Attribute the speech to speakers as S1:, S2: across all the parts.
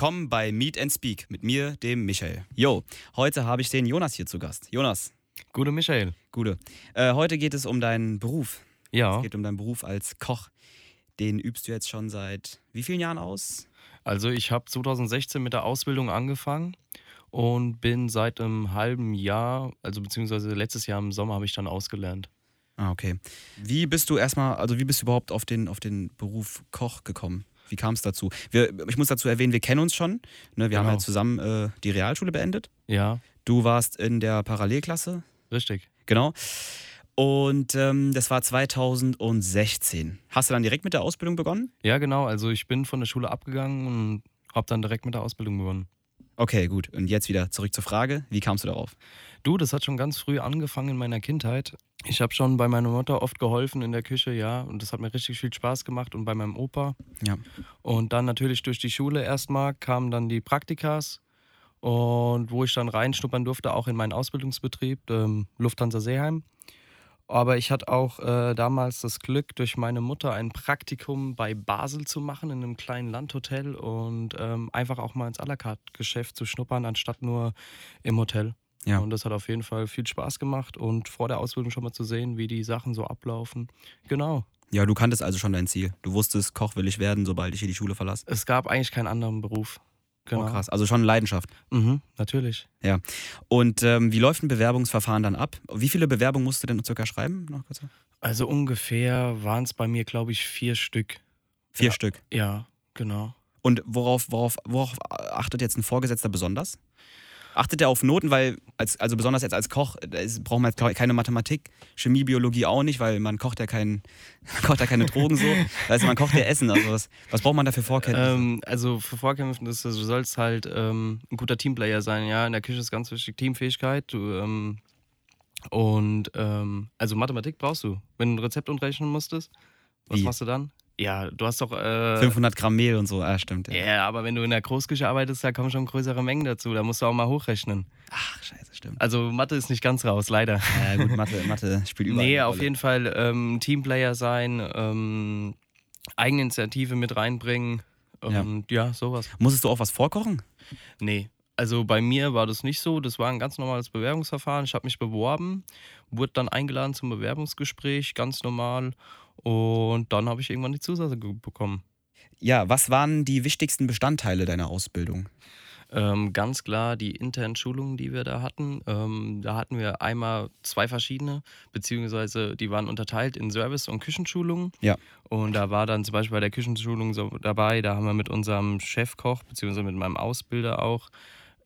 S1: Willkommen bei Meet and Speak mit mir, dem Michael. Jo, heute habe ich den Jonas hier zu Gast. Jonas.
S2: Gute Michael.
S1: Gute. Äh, heute geht es um deinen Beruf.
S2: Ja.
S1: Es geht um deinen Beruf als Koch. Den übst du jetzt schon seit wie vielen Jahren aus?
S2: Also ich habe 2016 mit der Ausbildung angefangen und bin seit einem halben Jahr, also beziehungsweise letztes Jahr im Sommer habe ich dann ausgelernt.
S1: Ah, okay. Wie bist du erstmal, also wie bist du überhaupt auf den, auf den Beruf Koch gekommen? Wie kam es dazu? Wir, ich muss dazu erwähnen, wir kennen uns schon. Ne? Wir haben
S2: Genau.
S1: ja zusammen äh, die Realschule beendet.
S2: Ja,
S1: Du warst in der Parallelklasse,
S2: richtig.
S1: genau. Und ähm, das war 2016. Hast du dann direkt mit der Ausbildung begonnen?
S2: Ja, genau. Also ich bin von der Schule abgegangen und habe dann direkt mit der Ausbildung begonnen.
S1: Okay, gut. Und jetzt wieder zurück zur Frage. Wie kamst du darauf?
S2: Du, das hat schon ganz früh angefangen in meiner Kindheit. Ich habe schon bei meiner Mutter oft geholfen in der Küche, ja, und das hat mir richtig viel Spaß gemacht und bei meinem Opa.
S1: Ja.
S2: Und dann natürlich durch die Schule erstmal kamen dann die Praktikas und wo ich dann reinschnuppern durfte, auch in meinen Ausbildungsbetrieb, ähm, Lufthansa Seeheim. Aber ich hatte auch äh, damals das Glück, durch meine Mutter ein Praktikum bei Basel zu machen, in einem kleinen Landhotel und ähm, einfach auch mal ins à la carte Geschäft zu schnuppern, anstatt nur im Hotel.
S1: Ja.
S2: Und das hat auf jeden Fall viel Spaß gemacht und vor der Ausbildung schon mal zu sehen, wie die Sachen so ablaufen. Genau.
S1: Ja, du kanntest also schon dein Ziel. Du wusstest, Koch will ich werden, sobald ich hier die Schule verlasse.
S2: Es gab eigentlich keinen anderen Beruf. Genau.
S1: Oh, krass. Also schon Leidenschaft.
S2: Mhm, natürlich.
S1: Und ähm, wie läuft ein Bewerbungsverfahren dann ab? Wie viele Bewerbungen musst du denn circa schreiben? Noch kurz?
S2: Also ungefähr waren es bei mir, glaube ich, vier Stück.
S1: Vier
S2: Ja.
S1: Stück.
S2: Ja, genau.
S1: Und worauf, worauf, worauf achtet jetzt ein Vorgesetzter besonders? Achtet er auf Noten, weil, als, also besonders jetzt als Koch, braucht man keine Mathematik, Chemie, Biologie auch nicht, weil man kocht ja, kein, man kocht ja keine Drogen so. Also man kocht ja Essen. Also was, was braucht man da für Vorkenntnisse?
S2: Ähm, also für es, du sollst halt ähm, ein guter Teamplayer sein, ja. In der Küche ist ganz wichtig Teamfähigkeit. Du, ähm, und ähm, also Mathematik brauchst du. Wenn du ein Rezept umrechnen musstest, was
S1: Wie?
S2: machst du dann? Ja, du hast doch. Äh,
S1: 500 Gramm Mehl und so, ah, stimmt.
S2: Ja,
S1: Ja.
S2: aber wenn du in der Großküche arbeitest, da kommen schon größere Mengen dazu. Da musst du auch mal hochrechnen.
S1: Ach, scheiße, stimmt.
S2: Also Mathe ist nicht ganz raus, leider.
S1: Ja, gut, Mathe, Mathe spielt überall.
S2: Nee, auf jeden Fall ähm, Teamplayer sein, ähm, Eigeninitiative mit reinbringen. Und ja. sowas.
S1: Musstest du auch was vorkochen?
S2: Nee. Also bei mir war das nicht so. Das war ein ganz normales Bewerbungsverfahren. Ich habe mich beworben, wurde dann eingeladen zum Bewerbungsgespräch, ganz normal. Und dann habe ich irgendwann die Zusage ge- bekommen.
S1: Ja, was waren die wichtigsten Bestandteile deiner Ausbildung?
S2: Ähm, ganz klar die internen Schulungen, die wir da hatten. Ähm, da hatten wir einmal zwei verschiedene, beziehungsweise die waren unterteilt in Service- und Küchenschulungen.
S1: Ja.
S2: Und da war dann zum Beispiel bei der Küchenschulung so dabei, da haben wir mit unserem Chefkoch, beziehungsweise mit meinem Ausbilder auch,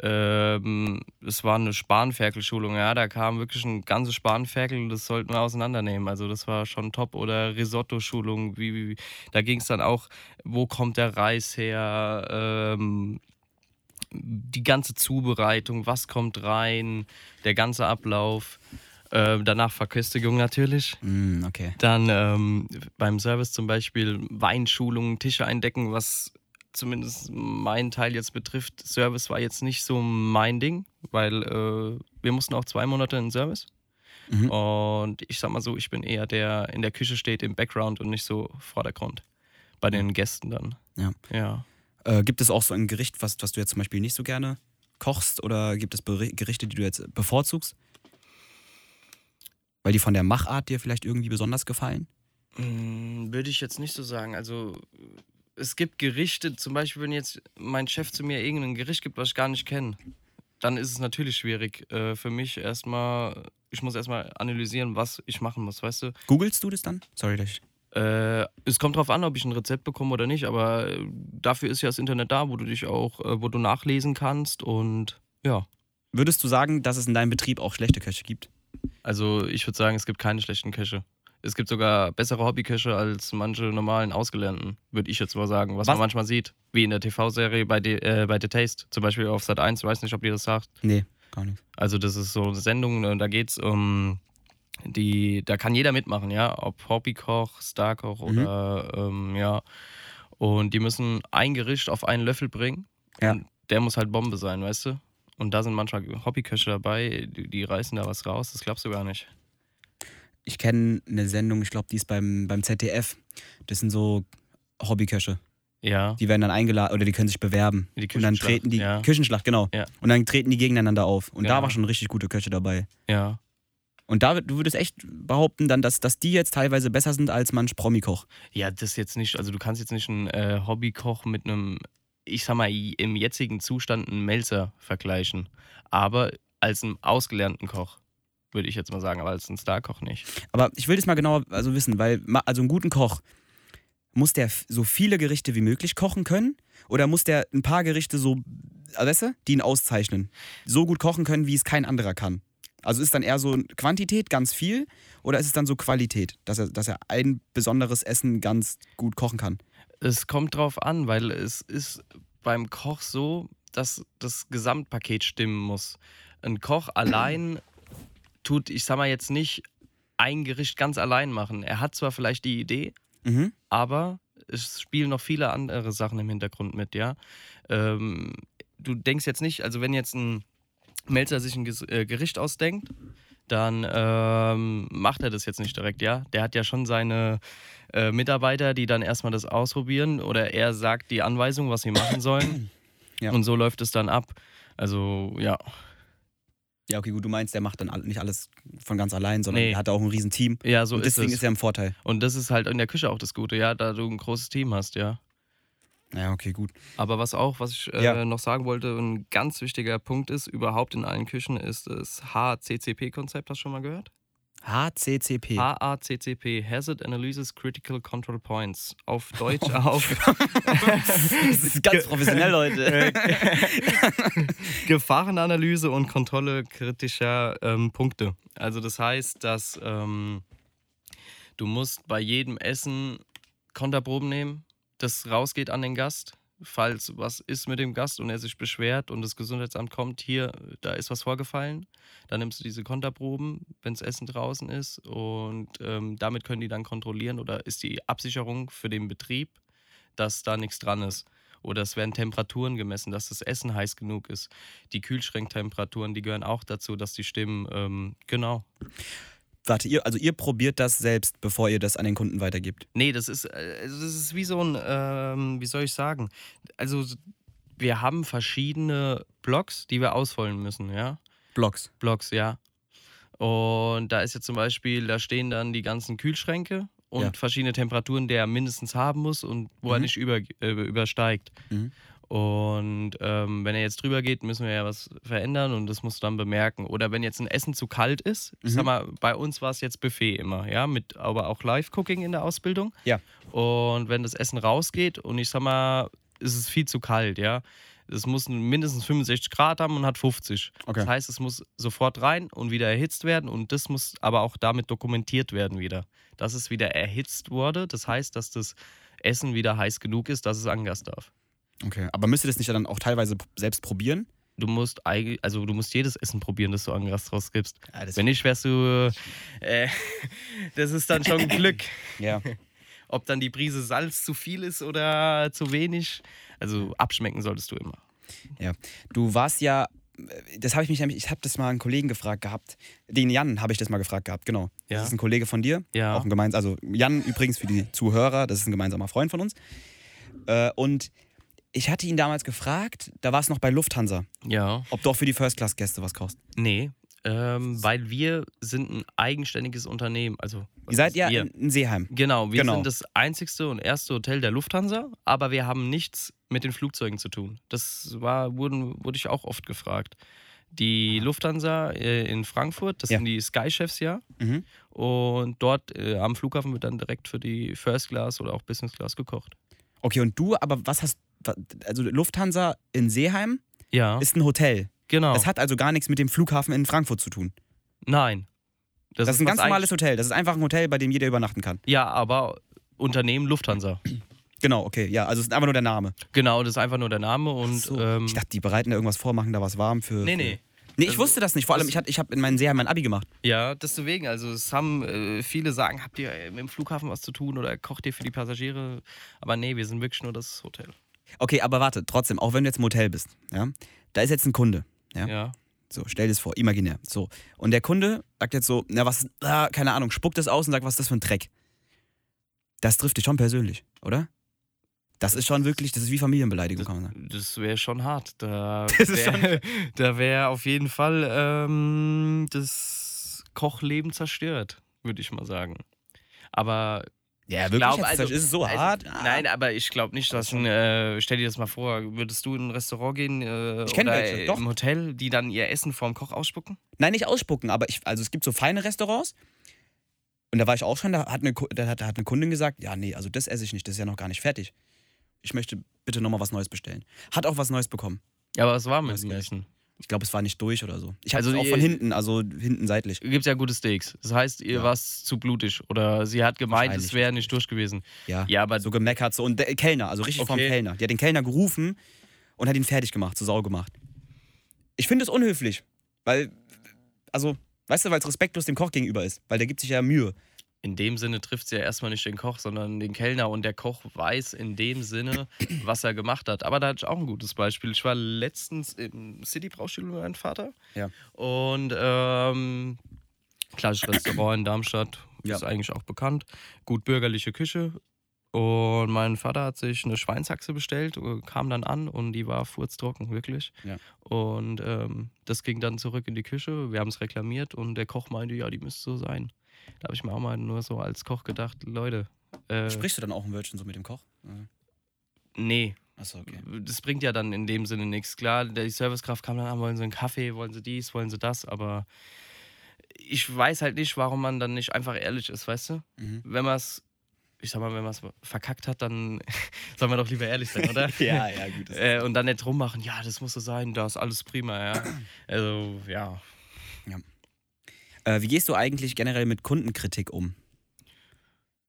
S2: ähm, es war eine Spanferkelschulung, ja, da kam wirklich ein ganzes Spanferkel, das sollten wir auseinandernehmen. Also das war schon top. Oder Risotto-Schulung, wie, wie, da ging es dann auch, wo kommt der Reis her, ähm, die ganze Zubereitung, was kommt rein, der ganze Ablauf. Äh, danach Verköstigung natürlich.
S1: Hm, okay.
S2: Dann ähm, beim Service zum Beispiel Weinschulungen, Tische eindecken, was zumindest meinen Teil jetzt betrifft. Service war jetzt nicht so mein Ding, weil äh, wir mussten auch zwei Monate in Service.
S1: Mhm.
S2: Und ich sag mal so, ich bin eher der in der Küche steht im Background und nicht so Vordergrund. Bei den Gästen dann.
S1: Ja.
S2: Ja.
S1: Äh, gibt es auch so ein Gericht, was, was du jetzt zum Beispiel nicht so gerne kochst? Oder gibt es Gerichte, die du jetzt bevorzugst? Weil die von der Machart dir vielleicht irgendwie besonders gefallen?
S2: Mm, Würde ich jetzt nicht so sagen. Also es gibt Gerichte, zum Beispiel, wenn jetzt mein Chef zu mir irgendein Gericht gibt, was ich gar nicht kenne, dann ist es natürlich schwierig äh, für mich erstmal, ich muss erstmal analysieren, was ich machen muss, weißt du?
S1: Googlest du das dann? Sorry, dass ich.
S2: Äh, es kommt drauf an, ob ich ein Rezept bekomme oder nicht, aber dafür ist ja das Internet da, wo du dich auch, äh, wo du nachlesen kannst und ja.
S1: Würdest du sagen, dass es in deinem Betrieb auch schlechte Köche gibt?
S2: Also ich würde sagen, es gibt keine schlechten Köche. Es gibt sogar bessere Hobbyköche als manche normalen Ausgelernten, würde ich jetzt mal sagen, was,
S1: Was?
S2: man manchmal sieht. Wie in der TV-Serie bei, The- äh, bei The Taste, zum Beispiel auf Sat 1, weiß nicht, ob ihr das sagt.
S1: Nee, gar nicht.
S2: Also das ist so eine Sendung, äh, da geht es um Die, da kann jeder mitmachen, ja. Ob Hobbykoch, Starkoch
S1: Mhm.
S2: oder ähm, ja. Und die müssen ein Gericht auf einen Löffel bringen.
S1: Ja.
S2: Und der muss halt Bombe sein, weißt du? Und da sind manchmal Hobbyköche dabei, die, die reißen da was raus, das glaubst du gar nicht.
S1: Ich kenne eine Sendung, ich glaube, die ist beim, beim ZDF. Das sind so Hobbyköche.
S2: Ja.
S1: Die werden dann eingeladen oder die können sich bewerben.
S2: Die
S1: und dann treten die
S2: ja.
S1: Küchenschlacht, genau.
S2: Ja.
S1: Und dann treten die gegeneinander auf. Und da
S2: Ja.
S1: war schon richtig gute Köche dabei.
S2: Ja.
S1: Und da, du würdest echt behaupten, dann, dass, dass die jetzt teilweise besser sind als manch Promikoch.
S2: Ja, das jetzt nicht, also du kannst jetzt nicht einen äh, Hobbykoch mit einem, ich sag mal, im jetzigen Zustand einen Melzer vergleichen. Aber als einen ausgelernten Koch, würde ich jetzt mal sagen, aber als einen Starkoch nicht.
S1: Aber ich will das mal genauer also wissen, weil also einen guten Koch, muss der so viele Gerichte wie möglich kochen können? Oder muss der ein paar Gerichte so, äh, weißt du, die ihn auszeichnen, so gut kochen können, wie es kein anderer kann? Also ist dann eher so Quantität ganz viel oder ist es dann so Qualität, dass er, dass er ein besonderes Essen ganz gut kochen kann?
S2: Es kommt drauf an, weil es ist beim Koch so, dass das Gesamtpaket stimmen muss. Ein Koch allein tut, ich sag mal jetzt nicht ein Gericht ganz allein machen. Er hat zwar vielleicht die Idee,
S1: Mhm.
S2: aber es spielen noch viele andere Sachen im Hintergrund mit, ja. Ähm, du denkst jetzt nicht, also wenn jetzt ein Melzer sich ein äh, Gericht ausdenkt, dann ähm, macht er das jetzt nicht direkt, ja. Der hat ja schon seine äh, Mitarbeiter, die dann erstmal das ausprobieren oder er sagt die Anweisung, was sie machen sollen.
S1: Ja.
S2: Und so läuft es dann ab. Also, ja.
S1: Ja, okay, gut, du meinst, der macht dann nicht alles von ganz allein, sondern
S2: Nee.
S1: er hat auch ein riesen Team.
S2: Ja, so
S1: und
S2: ist
S1: deswegen
S2: es.
S1: ist er im Vorteil.
S2: Und das ist halt in der Küche auch das Gute, ja, da du ein großes Team hast, ja.
S1: Ja, okay, gut.
S2: Aber was auch, was ich äh,
S1: Ja.
S2: noch sagen wollte, ein ganz wichtiger Punkt ist, überhaupt in allen Küchen, ist das HACCP-Konzept. Hast du schon mal gehört?
S1: HCCP.
S2: HACCP, Hazard Analysis Critical Control Points. Auf Deutsch auf
S1: das ist ganz professionell, Leute.
S2: Gefahrenanalyse und Kontrolle kritischer ähm, Punkte. Also das heißt, dass ähm, du musst bei jedem Essen Konterproben nehmen, das rausgeht an den Gast. Falls was ist mit dem Gast und er sich beschwert und das Gesundheitsamt kommt, hier, da ist was vorgefallen, dann nimmst du diese Konterproben, wenn das Essen draußen ist und ähm, damit können die dann kontrollieren oder ist die Absicherung für den Betrieb, dass da nichts dran ist. Oder es werden Temperaturen gemessen, dass das Essen heiß genug ist. Die Kühlschranktemperaturen, die gehören auch dazu, dass die stimmen. Ähm, genau.
S1: Warte, ihr, also ihr probiert das selbst, bevor ihr das an den Kunden weitergibt.
S2: Nee, das ist, also das ist wie so ein, ähm, wie soll ich sagen? Also wir haben verschiedene Blocks, die wir ausfüllen müssen, ja.
S1: Blogs.
S2: Blocks, ja. Und da ist jetzt zum Beispiel, da stehen dann die ganzen Kühlschränke und
S1: Ja.
S2: verschiedene Temperaturen, die er mindestens haben muss und wo er
S1: Mhm.
S2: nicht über, äh, übersteigt.
S1: Mhm.
S2: Und ähm, wenn er jetzt drüber geht, müssen wir ja was verändern und das musst du dann bemerken. Oder wenn jetzt ein Essen zu kalt ist, ich
S1: Mhm.
S2: sag mal, bei uns war es jetzt Buffet immer, ja, mit aber auch Live-Cooking in der Ausbildung.
S1: Ja.
S2: Und wenn das Essen rausgeht und ich sag mal, ist es viel zu kalt, ja. Es muss mindestens 65 Grad haben und hat 50.
S1: Okay.
S2: Das heißt, es muss sofort rein und wieder erhitzt werden und das muss aber auch damit dokumentiert werden wieder. Dass es wieder erhitzt wurde, das heißt, dass das Essen wieder heiß genug ist, dass es angas darf.
S1: Okay. Aber müsst ihr das nicht dann auch teilweise selbst probieren?
S2: Du musst eigentlich, also du musst jedes Essen probieren, das du angas rausgibst.
S1: Ja, das
S2: Wenn nicht, wärst du, äh, das ist dann schon Glück.
S1: ja.
S2: Ob dann die Prise Salz zu viel ist oder zu wenig. Also abschmecken solltest du immer.
S1: Du warst ja, das habe ich mich nämlich, ich habe das mal einen Kollegen gefragt gehabt. Den Jan habe ich das mal gefragt gehabt, genau.
S2: Ja.
S1: Das ist ein Kollege von dir.
S2: Ja.
S1: Auch ein gemeins, also Jan übrigens für die Zuhörer, das ist ein gemeinsamer Freund von uns. Äh, und ich hatte ihn damals gefragt, da war es noch bei Lufthansa,
S2: Ja.
S1: ob du auch für die First-Class-Gäste was kochst.
S2: Nee, ähm, weil wir sind ein eigenständiges Unternehmen. Also,
S1: Ihr seid ja
S2: wir?
S1: in, Seeheim.
S2: Genau, wir
S1: Genau.
S2: sind das einzigste und erste Hotel der Lufthansa, aber wir haben nichts mit den Flugzeugen zu tun. Das war, wurden, wurde ich auch oft gefragt. Die Lufthansa äh, in Frankfurt, das
S1: Ja.
S2: sind die Sky-Chefs ja.
S1: Mhm.
S2: Und dort äh, am Flughafen wird dann direkt für die First Class oder auch Business Class gekocht.
S1: Okay, und du, aber was hast, also Lufthansa in Seeheim
S2: Ja,
S1: ist ein Hotel.
S2: genau.
S1: Das hat also gar nichts mit dem Flughafen in Frankfurt zu tun.
S2: Nein.
S1: Das, ist ein ganz normales Hotel. Das ist einfach ein Hotel, bei dem jeder übernachten kann.
S2: Ja, aber Unternehmen Lufthansa.
S1: Genau, okay. Ja, also es ist einfach nur der Name.
S2: Genau, das ist einfach nur der Name und
S1: So.
S2: ähm,
S1: ich dachte, die bereiten da irgendwas vor, machen da was warm für.
S2: Nee, nee.
S1: Nee, ich
S2: Also,
S1: wusste das nicht. Vor allem,
S2: das-
S1: ich, ich habe in meinem Seher mein Abi gemacht.
S2: Ja, deswegen. Also es haben äh, viele sagen, habt ihr mit dem Flughafen was zu tun oder kocht ihr für die Passagiere? Aber nee, wir sind wirklich nur das Hotel.
S1: Okay, aber warte, trotzdem, auch wenn du jetzt im Hotel bist, ja, da ist jetzt ein Kunde. Ja.
S2: Ja.
S1: So, stell dir das vor, imaginär. So. Und der Kunde sagt jetzt so, na was, ah, keine Ahnung, spuckt das aus und sagt, was ist das für ein Dreck? Das trifft dich schon persönlich, oder? Das ist schon wirklich, das ist wie Familienbeleidigung, kann man sagen.
S2: Das wäre schon hart. Da wäre wär auf jeden Fall ähm, das Kochleben zerstört, würde ich mal sagen. Aber
S1: Ja,
S2: glaub,
S1: Jetzt
S2: also-
S1: ist es so
S2: also,
S1: hart? Ah.
S2: Nein, aber ich glaube nicht, dass ein, äh, stell dir das mal vor, würdest du in ein Restaurant gehen äh,
S1: Ich kenn
S2: oder
S1: welche, doch.
S2: im Hotel, die dann ihr Essen vorm Koch ausspucken?
S1: Nein, nicht ausspucken, aber ich, also es gibt so feine Restaurants. Und da war ich auch schon, da hat eine, da hat, da hat eine Kundin gesagt, ja, nee, also das esse ich nicht, das ist ja noch gar nicht fertig. Ich möchte bitte nochmal was Neues bestellen. Hat auch was Neues bekommen.
S2: Ja, aber was war mit dem. Essen?
S1: Ich glaube, es war nicht durch oder so. Ich habe
S2: Also
S1: es auch von hinten, also hinten seitlich.
S2: Gibt ja gute Steaks. Das heißt, ihr
S1: Ja.
S2: warst zu blutig oder sie hat gemeint, es wäre nicht durch gewesen.
S1: Ja,
S2: Ja, aber
S1: so gemeckert so. Und der Kellner, also richtig vom
S2: Okay.
S1: Kellner. Die hat den Kellner gerufen und hat ihn fertig gemacht, so sau gemacht. Ich finde es unhöflich, weil, also, weißt du, weil es respektlos dem Koch gegenüber ist, weil der gibt sich ja Mühe.
S2: In dem Sinne trifft es ja erstmal nicht den Koch, sondern den Kellner und der Koch weiß in dem Sinne, was er gemacht hat. Aber da hatte ich auch ein gutes Beispiel. Ich war letztens im City Braustudio mit meinem Vater
S1: Ja.
S2: und ähm, klassisches Restaurant in Darmstadt,
S1: Ja.
S2: ist eigentlich auch bekannt. Gut bürgerliche Küche. Und mein Vater hat sich eine Schweinshaxe bestellt, äh, kam dann an und die war furztrocken, wirklich.
S1: Ja.
S2: Und ähm, das ging dann zurück in die Küche. Wir haben es reklamiert und der Koch meinte, ja, die müsste so sein. Da habe ich mir auch mal nur so als Koch gedacht, Leute, äh,
S1: Sprichst du dann auch ein Wörtchen so mit dem Koch?
S2: nee,
S1: Achso, okay.
S2: das bringt ja dann in dem Sinne nichts. Klar, die Servicekraft kam dann an, wollen sie einen Kaffee, wollen sie dies, wollen sie das, aber ich weiß halt nicht, warum man dann nicht einfach ehrlich ist, weißt du?
S1: Mhm.
S2: Wenn man es, ich sag mal, wenn man es verkackt hat, dann soll man doch lieber ehrlich sein, oder?
S1: ja, ja, gut.
S2: Äh, und dann nicht rummachen, ja, das muss so sein, da ist alles prima, ja. Also, ja.
S1: Äh, wie gehst du eigentlich generell mit Kundenkritik um?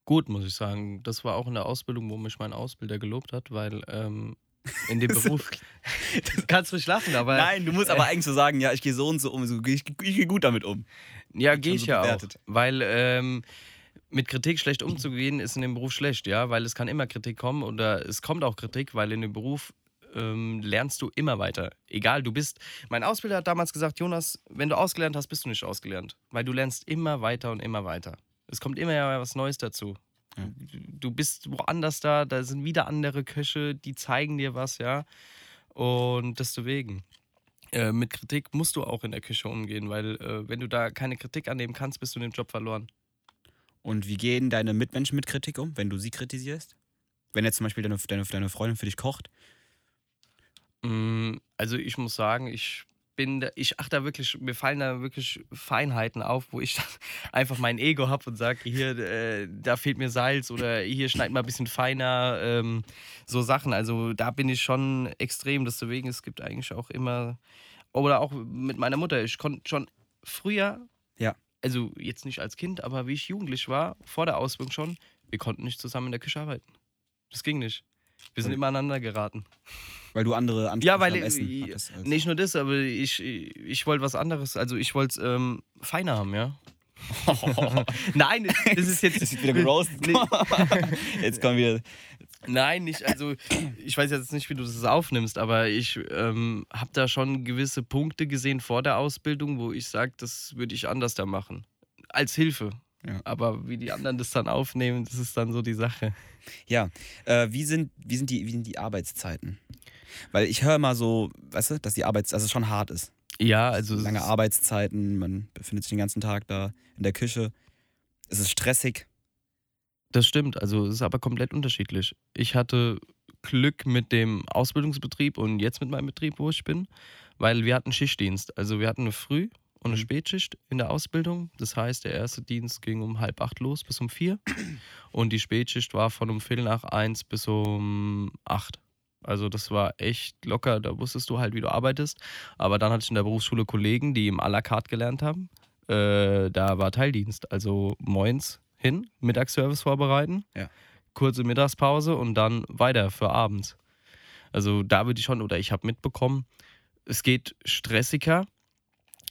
S2: Gut, muss ich sagen. Das war auch in der Ausbildung, wo mich mein Ausbilder gelobt hat, weil ähm, in dem Beruf. kannst du nicht lachen, aber.
S1: Nein, du musst aber eigentlich so sagen, ja, ich gehe so und so um, so, ich, ich gehe gut damit um.
S2: Ja, gehe ich
S1: so
S2: ja
S1: bewertet.
S2: auch. Weil ähm, mit Kritik schlecht umzugehen, ist in dem Beruf schlecht, ja, weil es kann immer Kritik kommen oder es kommt auch Kritik, weil in dem Beruf ähm, lernst du immer weiter. Egal, du bist. Mein Ausbilder hat damals gesagt, Jonas, wenn du ausgelernt hast, bist du nicht ausgelernt. Weil du lernst immer weiter und immer weiter. Es kommt immer ja was Neues dazu.
S1: Ja.
S2: Du bist woanders da, da sind wieder andere Köche, die zeigen dir was, ja. Und deswegen. Äh, mit Kritik musst du auch in der Küche umgehen, weil äh, wenn du da keine Kritik annehmen kannst, bist du in dem Job verloren.
S1: Und wie gehen deine Mitmenschen mit Kritik um, wenn du sie kritisierst? Wenn jetzt zum Beispiel deine, deine, deine Freundin für dich kocht?
S2: Mm, Also ich muss sagen, ich bin, da, ich achte da wirklich, mir fallen da wirklich Feinheiten auf, wo ich einfach mein Ego habe und sage, hier, äh, da fehlt mir Salz oder hier schneid mal ein bisschen feiner, ähm, so Sachen. Also da bin ich schon extrem, deswegen es gibt eigentlich auch immer, oder auch mit meiner Mutter, ich konnte schon früher,
S1: Ja.
S2: also jetzt nicht als Kind, aber wie ich jugendlich war, vor der Ausbildung schon, wir konnten nicht zusammen in der Küche arbeiten. Das ging nicht. Wir sind immer aneinander geraten.
S1: Weil du andere Ansprüche
S2: Ja, weil
S1: am Essen
S2: äh,
S1: hattest. als-
S2: nicht nur das, aber ich, ich wollte was anderes. Also ich wollte es ähm, feiner haben, ja. Nein, das ist jetzt.
S1: Das wird wieder geroastet.
S2: Nee,
S1: Jetzt kommen wieder.
S2: nein, nicht. Also ich weiß jetzt nicht, wie du das aufnimmst, aber ich ähm, habe da schon gewisse Punkte gesehen vor der Ausbildung, wo ich sage, das würde ich anders da machen. Als Hilfe.
S1: Ja.
S2: Aber wie die anderen das dann aufnehmen, das ist dann so die Sache.
S1: Ja, äh, wie, sind, wie, sind die, wie sind die Arbeitszeiten? Weil ich höre mal so, weißt du, dass die Arbeits, also es schon hart ist.
S2: Ja, also.
S1: Lange Arbeitszeiten, man befindet sich den ganzen Tag da in der Küche. Es ist stressig.
S2: Das stimmt, also es ist aber komplett unterschiedlich. Ich hatte Glück mit dem Ausbildungsbetrieb und jetzt mit meinem Betrieb, wo ich bin, weil wir hatten Schichtdienst. Also wir hatten eine Früh- und eine. Spätschicht in der Ausbildung. Das heißt, der erste Dienst ging um halb acht los bis um vier und die Spätschicht war von um Viertel nach eins bis um acht. Also das war echt locker, da wusstest du halt, wie du arbeitest. Aber dann hatte ich in der Berufsschule Kollegen, die im à la carte gelernt haben. Äh, da war Teildienst, also moins hin, Mittagsservice vorbereiten,
S1: Ja.
S2: kurze Mittagspause und dann weiter für abends. Also da würde ich schon, oder ich habe mitbekommen, es geht stressiger,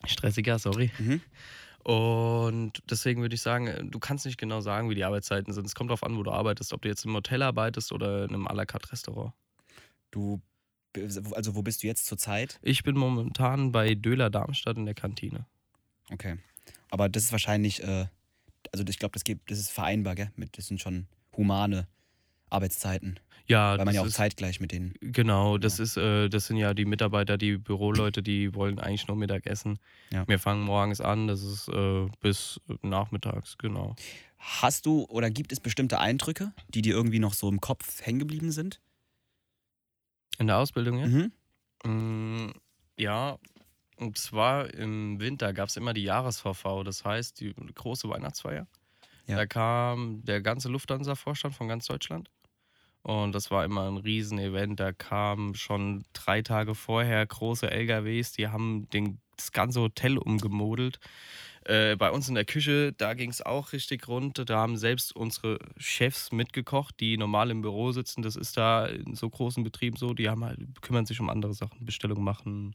S2: Stressiger, sorry.
S1: Mhm.
S2: Und deswegen würde ich sagen, du kannst nicht genau sagen, wie die Arbeitszeiten sind. Es kommt darauf an, wo du arbeitest, ob du jetzt im Hotel arbeitest oder in einem à la carte Restaurant.
S1: Du, also wo bist du jetzt zurzeit?
S2: Ich bin momentan bei Döler Darmstadt in der Kantine.
S1: Okay. Aber das ist wahrscheinlich, äh, also ich glaube, das, gibt- das ist vereinbar, gell? Mit, das sind schon humane Arbeitszeiten.
S2: Ja,
S1: Weil man ja auch
S2: ist,
S1: zeitgleich mit denen.
S2: Genau, das
S1: Ja.
S2: ist, äh, das sind ja die Mitarbeiter, die Büroleute, die wollen eigentlich nur Mittag essen.
S1: Ja.
S2: Wir fangen morgens an, das ist äh, bis nachmittags, genau.
S1: Hast du oder gibt es bestimmte Eindrücke, die dir irgendwie noch so im Kopf hängen geblieben sind?
S2: In der Ausbildung jetzt?
S1: Mhm.
S2: Mm, Ja, und zwar im Winter gab es immer die Jahres-VV, das heißt die große Weihnachtsfeier.
S1: Ja.
S2: Da kam der ganze Lufthansa-Vorstand von ganz Deutschland. Und das war immer ein Riesenevent. Da kamen schon drei Tage vorher große LKWs, die haben den, das ganze Hotel umgemodelt. Äh, bei uns in der Küche, da ging es auch richtig rund. Da haben selbst unsere Chefs mitgekocht, die normal im Büro sitzen. Das ist da in so großen Betrieben so. Die haben halt, kümmern sich um andere Sachen, Bestellungen machen,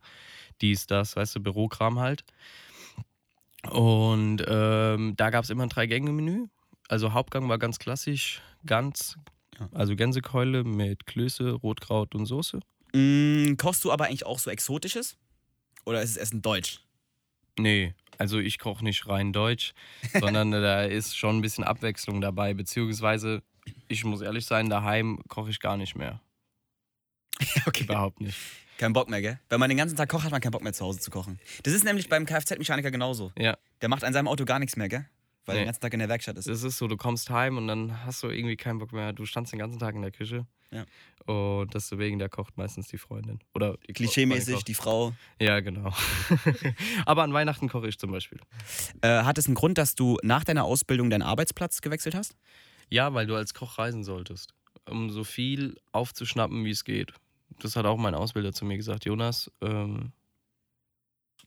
S2: dies, das, weißt du, Bürokram halt. Und ähm, da gab es immer ein Drei-Gänge-Menü. Also Hauptgang war ganz klassisch, Gans,
S1: Ja.
S2: Also Gänsekeule mit Klöße, Rotkraut und Soße.
S1: Mm, kochst du aber eigentlich auch so Exotisches? Oder ist es Essen deutsch?
S2: Nee, also ich koche nicht rein deutsch, sondern da ist schon ein bisschen Abwechslung dabei. Beziehungsweise, ich muss ehrlich sein, daheim koche ich gar nicht mehr.
S1: okay.
S2: Überhaupt nicht.
S1: Kein Bock mehr, gell? Wenn man den ganzen Tag kocht, hat man keinen Bock mehr zu Hause zu kochen. Das ist nämlich beim Kfz-Mechaniker genauso.
S2: Ja.
S1: Der macht an seinem Auto gar nichts mehr, gell? Weil
S2: Nee.
S1: den ganzen Tag in der Werkstatt ist.
S2: Es ist so, du kommst heim und dann hast du irgendwie keinen Bock mehr. Du standst den ganzen Tag in der Küche.
S1: Ja.
S2: Und deswegen, der kocht meistens die Freundin. Oder die
S1: Klischeemäßig, die Frau.
S2: Ja, genau. Aber an Weihnachten koche ich zum Beispiel.
S1: Äh, hat es einen Grund, dass du nach deiner Ausbildung deinen Arbeitsplatz gewechselt hast?
S2: Ja, weil du als Koch reisen solltest, um so viel aufzuschnappen, wie es geht. Das hat auch mein Ausbilder zu mir gesagt. Jonas, ähm,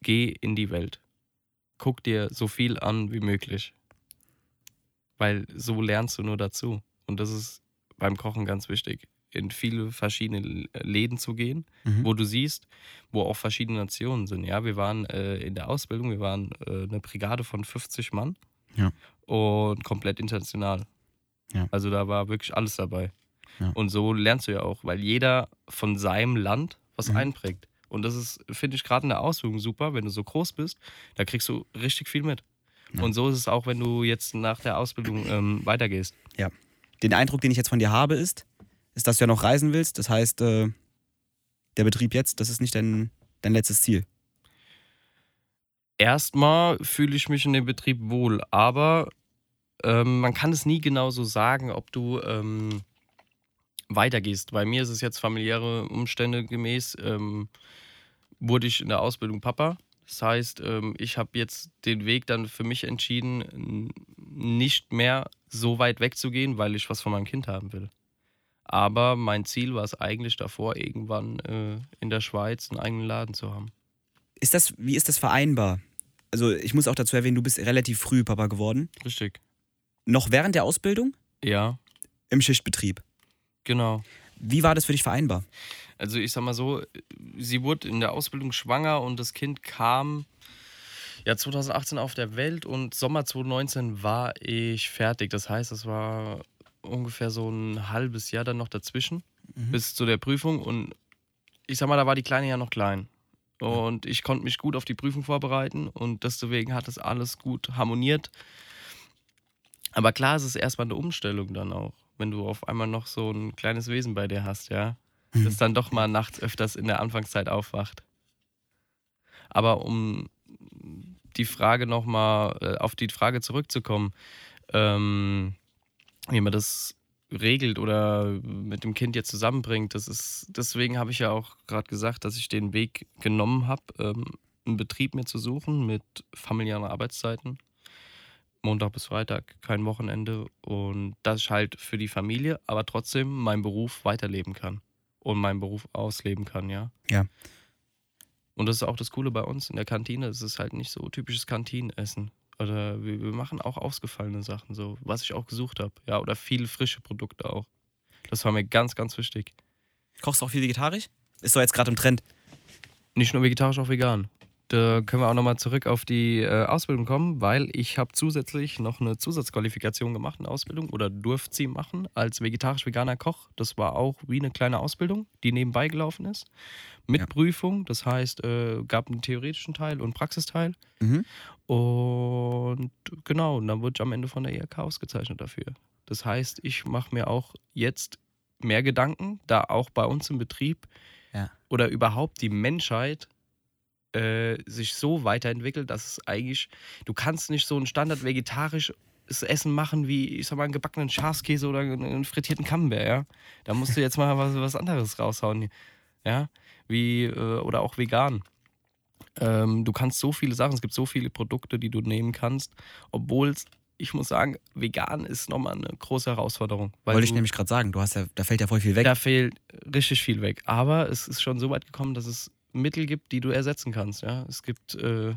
S2: geh in die Welt. Guck dir so viel an wie möglich. Weil so lernst du nur dazu. Und das ist beim Kochen ganz wichtig. In viele verschiedene Läden zu gehen,
S1: Mhm.
S2: wo du siehst, wo auch verschiedene Nationen sind. Ja, wir waren äh, in der Ausbildung, wir waren äh, eine Brigade von 50 Mann
S1: Ja.
S2: und komplett international.
S1: Ja.
S2: Also da war wirklich alles dabei.
S1: Ja.
S2: Und so lernst du ja auch, weil jeder von seinem Land was
S1: Mhm.
S2: einprägt. Und das ist, finde ich, gerade in der Ausbildung super, wenn du so groß bist, da kriegst du richtig viel mit.
S1: Ja.
S2: Und so ist es auch, wenn du jetzt nach der Ausbildung ähm, weitergehst.
S1: Den Eindruck, den ich jetzt von dir habe, ist, ist, dass du ja noch reisen willst. Das heißt, äh, der Betrieb jetzt, das ist nicht dein, dein letztes Ziel.
S2: Erstmal fühle ich mich in dem Betrieb wohl, aber ähm, man kann es nie genau so sagen, ob du ähm, weitergehst. Bei mir ist es jetzt familiäre Umstände gemäß, ähm, wurde ich in der Ausbildung Papa. Das heißt, ähm, ich habe jetzt den Weg dann für mich entschieden, nicht mehr so weit wegzugehen, weil ich was von meinem Kind haben will. Aber mein Ziel war es eigentlich davor, irgendwann äh, in der Schweiz einen eigenen Laden zu haben.
S1: Ist das, wie ist das vereinbar? Also, ich muss auch dazu erwähnen, du bist relativ früh Papa geworden.
S2: Richtig.
S1: Noch während der Ausbildung
S2: Ja,
S1: im Schichtbetrieb.
S2: genau.
S1: Wie war das für dich vereinbar?
S2: Also ich sag mal so, sie wurde in der Ausbildung schwanger und das Kind kam ja 2018 auf der Welt und Sommer 2019 war ich fertig. Das heißt, es war ungefähr so ein halbes Jahr dann noch dazwischen
S1: Mhm.
S2: bis zu der Prüfung und ich sag mal, da war die Kleine ja noch klein. Und ich konnte mich gut auf die Prüfung vorbereiten und deswegen hat das alles gut harmoniert. Aber klar, es ist erstmal eine Umstellung dann auch, wenn du auf einmal noch so ein kleines Wesen bei dir hast, ja das dann doch mal nachts öfters in der Anfangszeit aufwacht. Aber um die Frage nochmal, äh, auf die Frage zurückzukommen, ähm, wie man das regelt oder mit dem Kind jetzt zusammenbringt, das ist, deswegen habe ich ja auch gerade gesagt, dass ich den Weg genommen habe, ähm, einen Betrieb mir zu suchen mit familiären Arbeitszeiten. Montag bis Freitag, kein Wochenende und dass ich halt für die Familie, aber trotzdem meinen Beruf weiterleben kann und meinen Beruf ausleben kann, ja.
S1: Ja.
S2: Und das ist auch das Coole bei uns in der Kantine. Es ist halt nicht so typisches Kantinenessen. Oder wir, wir machen auch ausgefallene Sachen, so was ich auch gesucht habe. Ja, oder viele frische Produkte auch. Das war mir ganz, ganz wichtig.
S1: Kochst du auch viel vegetarisch? Ist doch jetzt gerade im Trend.
S2: Nicht nur vegetarisch, auch vegan. Da können wir auch nochmal zurück auf die äh, Ausbildung kommen, weil ich habe zusätzlich noch eine Zusatzqualifikation gemacht, eine Ausbildung oder durfte sie machen als vegetarisch-veganer Koch. Das war auch wie eine kleine Ausbildung, die nebenbei gelaufen ist. Mit
S1: Ja.
S2: Prüfung, das heißt, äh, gab einen theoretischen Teil und einen Praxisteil.
S1: Mhm.
S2: Und genau, und dann wurde ich am Ende von der IHK ausgezeichnet dafür. Das heißt, ich mache mir auch jetzt mehr Gedanken, da auch bei uns im Betrieb
S1: Ja.
S2: oder überhaupt die Menschheit äh, sich so weiterentwickelt, dass es eigentlich, du kannst nicht so ein Standard vegetarisches Essen machen wie, ich sag mal, einen gebackenen Schafskäse oder einen frittierten Camembert, ja. Da musst du jetzt mal was, was anderes raushauen, ja. Wie, äh, oder auch vegan. Ähm, du kannst so viele Sachen, es gibt so viele Produkte, die du nehmen kannst, obwohl es, ich muss sagen, vegan ist nochmal eine große Herausforderung. Weil
S1: Wollte ich
S2: du-
S1: nämlich gerade sagen, du hast ja, da fällt ja voll viel weg.
S2: da fehlt richtig viel weg. Aber es ist schon so weit gekommen, dass es Mittel gibt, die du ersetzen kannst. Ja? Es gibt äh,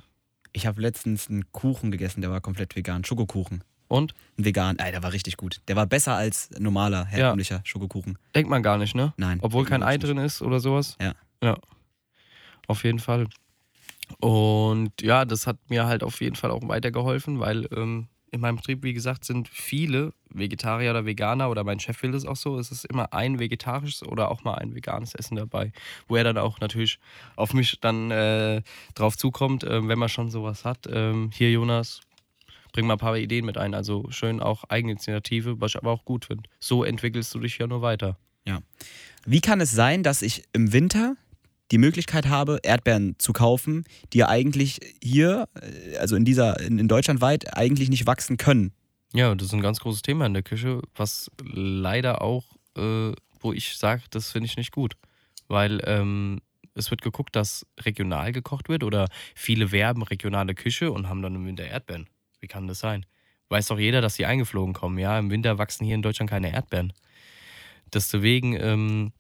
S1: Ich habe letztens einen Kuchen gegessen, der war komplett vegan. Schokokuchen.
S2: und
S1: vegan. Ey, der war richtig gut. Der war besser als normaler, herkömmlicher Schokokuchen.
S2: denkt man gar nicht, ne?
S1: Nein.
S2: Obwohl kein Ei drin ist oder sowas.
S1: Ja.
S2: Ja. Auf jeden Fall. Und ja, das hat mir halt auf jeden Fall auch weitergeholfen, weil ähm, in meinem Betrieb, wie gesagt, sind viele Vegetarier oder Veganer oder mein Chef will das auch so. Es ist immer ein vegetarisches oder auch mal ein veganes Essen dabei, wo er dann auch natürlich auf mich dann äh, drauf zukommt, äh, wenn man schon sowas hat. Ähm, hier, Jonas, bring mal ein paar Ideen mit ein. Also schön auch Eigeninitiative, was ich aber auch gut finde. So entwickelst du dich ja nur weiter.
S1: Wie kann es sein, dass ich im Winter die Möglichkeit habe, Erdbeeren zu kaufen, die ja eigentlich hier, äh, also in dieser, in, Deutschland weit, eigentlich nicht wachsen können?
S2: Ja, das ist ein ganz großes Thema in der Küche, was leider auch, äh, wo ich sage, das finde ich nicht gut. Weil ähm, es wird geguckt, dass regional gekocht wird oder viele werben regionale Küche und haben dann im Winter Erdbeeren. Wie kann das sein? Weiß doch jeder, dass die eingeflogen kommen. Ja, im Winter wachsen hier in Deutschland keine Erdbeeren. Deswegen ähm,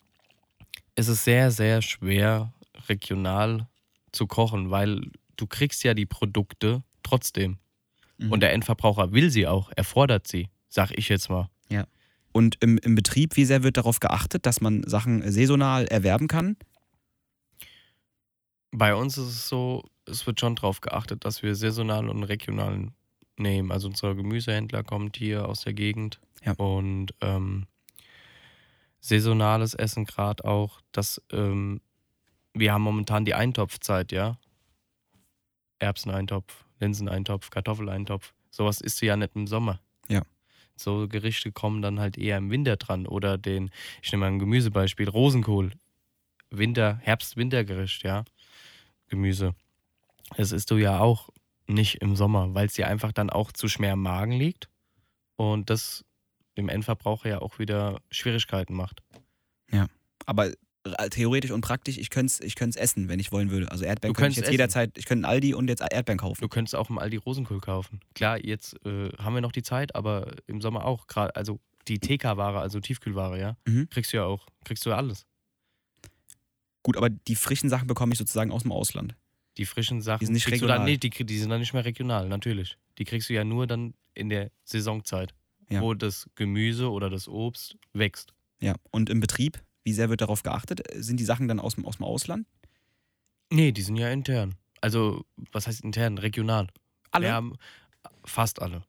S2: ist es sehr, sehr schwer, regional zu kochen, weil du kriegst ja die Produkte trotzdem.
S1: Mhm.
S2: Und der Endverbraucher will sie auch, er fordert sie, sag ich jetzt mal.
S1: Und im, im Betrieb, wie sehr wird darauf geachtet, dass man Sachen saisonal erwerben kann?
S2: Bei uns ist es so, es wird schon darauf geachtet, dass wir saisonal und regional nehmen. Also unser Gemüsehändler kommt hier aus der Gegend
S1: Ja.
S2: und ähm, saisonales Essen gerade auch, dass ähm, wir haben momentan die Eintopfzeit, ja. Erbseneintopf, Linseneintopf, Kartoffeleintopf. Sowas isst du ja nicht im Sommer.
S1: Ja.
S2: So Gerichte kommen dann halt eher im Winter dran. Oder den, ich nehme mal ein Gemüsebeispiel, Rosenkohl. Winter, Herbst-Wintergericht, ja. Gemüse. Das isst du ja auch nicht im Sommer, weil es dir einfach dann auch zu schwer im Magen liegt und das dem Endverbraucher ja auch wieder Schwierigkeiten macht.
S1: Aber äh, theoretisch und praktisch, ich könnte es ich könnt's essen, wenn ich wollen würde. Also Erdbeeren
S2: Du
S1: könnte ich
S2: könntest
S1: jetzt
S2: essen.
S1: jederzeit, ich könnte einen Aldi und jetzt Erdbeeren kaufen.
S2: Du könntest auch im Aldi Rosenkohl kaufen. Klar, jetzt äh, haben wir noch die Zeit, aber im Sommer auch. Gerade, also die TK-Ware, also Tiefkühlware, ja,
S1: Mhm.
S2: kriegst du ja auch. Kriegst du ja alles.
S1: Gut, aber die frischen Sachen bekomme ich sozusagen aus dem Ausland.
S2: Die frischen Sachen.
S1: Die sind nicht
S2: du dann,
S1: regional.
S2: nee, die, die sind dann nicht mehr regional, natürlich. Die kriegst du ja nur dann in der Saisonzeit,
S1: Ja.
S2: wo das Gemüse oder das Obst wächst.
S1: Ja. Und im Betrieb, wie sehr wird darauf geachtet? Sind die Sachen dann aus dem, aus dem Ausland?
S2: Nee, die sind ja intern. Also, was heißt intern? Regional.
S1: Alle?
S2: Wir haben fast alle.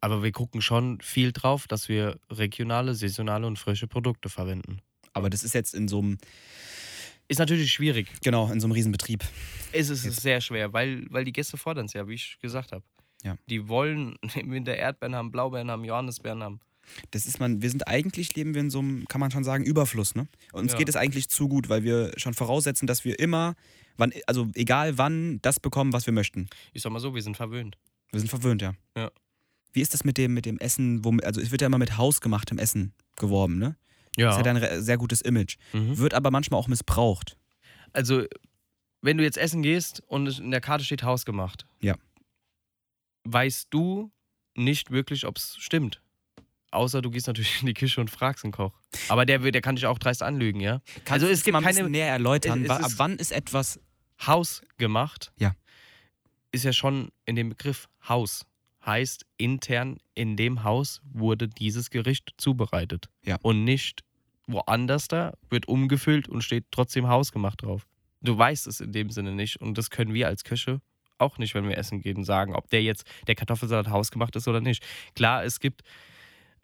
S2: Aber wir gucken schon viel drauf, dass wir regionale, saisonale und frische Produkte verwenden.
S1: Aber das ist jetzt in so einem,
S2: Ist natürlich schwierig.
S1: genau, in so einem Riesenbetrieb.
S2: Es ist
S1: Jetzt.
S2: sehr schwer, weil, weil die Gäste fordern es ja, wie ich gesagt habe.
S1: Ja.
S2: Die wollen im Winter Erdbeeren haben, Blaubeeren haben, Johannisbeeren haben.
S1: Das ist man, wir sind eigentlich, leben wir in so einem, kann man schon sagen, Überfluss, ne? Uns
S2: Ja.
S1: geht es eigentlich zu gut, weil wir schon voraussetzen, dass wir immer, wann, also egal wann, das bekommen, was wir möchten.
S2: Ich sag mal so, wir sind verwöhnt.
S1: Wir sind verwöhnt, ja.
S2: Ja.
S1: Wie ist das mit dem, mit dem Essen, wo, also es wird ja immer mit hausgemachtem Essen geworben, ne?
S2: Ja.
S1: Das hat ja ein sehr gutes Image.
S2: mhm.
S1: Wird aber manchmal auch missbraucht.
S2: Also, wenn du jetzt essen gehst und in der Karte steht hausgemacht,
S1: Ja.
S2: Weißt du nicht wirklich, ob es stimmt. Außer du gehst natürlich in die Küche und fragst einen Koch. Aber der, der kann dich auch dreist anlügen, ja?
S1: Kannst
S2: Also es gibt
S1: mal ein
S2: keine-
S1: näher erläutern.
S2: es
S1: wa- ab wann ist etwas
S2: Hausgemacht
S1: Ja.
S2: ist ja schon in dem Begriff Haus. Heißt, intern in dem Haus wurde dieses Gericht zubereitet.
S1: Ja.
S2: Und nicht woanders da, wird umgefüllt und steht trotzdem hausgemacht drauf. Du weißt es in dem Sinne nicht. Und das können wir als Köche auch nicht, wenn wir essen gehen, sagen, ob der jetzt der Kartoffelsalat hausgemacht ist oder nicht. Klar, es gibt,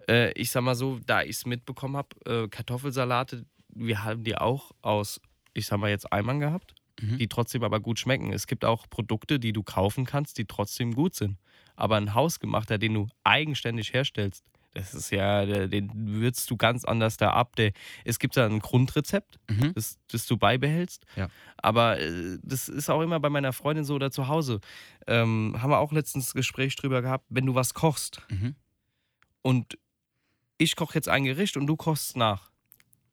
S2: äh, ich sag mal so, da ich es mitbekommen habe, äh, Kartoffelsalate, wir haben die auch aus, ich sag mal jetzt Eimern gehabt,
S1: Mhm.
S2: die trotzdem aber gut schmecken. Es gibt auch Produkte, die du kaufen kannst, die trotzdem gut sind. Aber ein hausgemachter, den du eigenständig herstellst, das ist ja, den würzt du ganz anders da ab. Der, es gibt da ein Grundrezept,
S1: Mhm.
S2: das, das du beibehältst.
S1: Ja.
S2: Aber äh, das ist auch immer bei meiner Freundin so oder zu Hause. Ähm, haben wir auch letztens ein Gespräch drüber gehabt, wenn du was kochst
S1: Mhm.
S2: und ich koche jetzt ein Gericht und du kochst nach.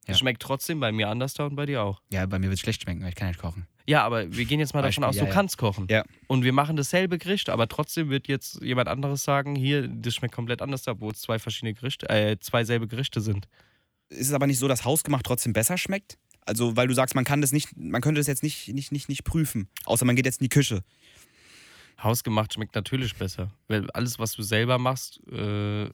S1: Ja.
S2: Es schmeckt trotzdem bei mir anders da und bei dir auch.
S1: Ja, bei mir wird es schlecht schmecken, weil ich kann nicht kochen.
S2: Ja, aber wir gehen jetzt mal davon
S1: Beispiel,
S2: aus,
S1: ja,
S2: du
S1: ja.
S2: kannst kochen.
S1: Ja.
S2: Und wir machen dasselbe Gericht, aber trotzdem wird jetzt jemand anderes sagen, hier, das schmeckt komplett anders, obwohl es zwei verschiedene Gerichte, äh, zwei selbe Gerichte sind.
S1: Ist es aber nicht so, dass hausgemacht trotzdem besser schmeckt? Also, weil du sagst, man kann das nicht, man könnte das jetzt nicht, nicht, nicht, nicht prüfen. Außer man geht jetzt in die Küche.
S2: Hausgemacht schmeckt natürlich besser. Weil alles, was du selber machst, äh,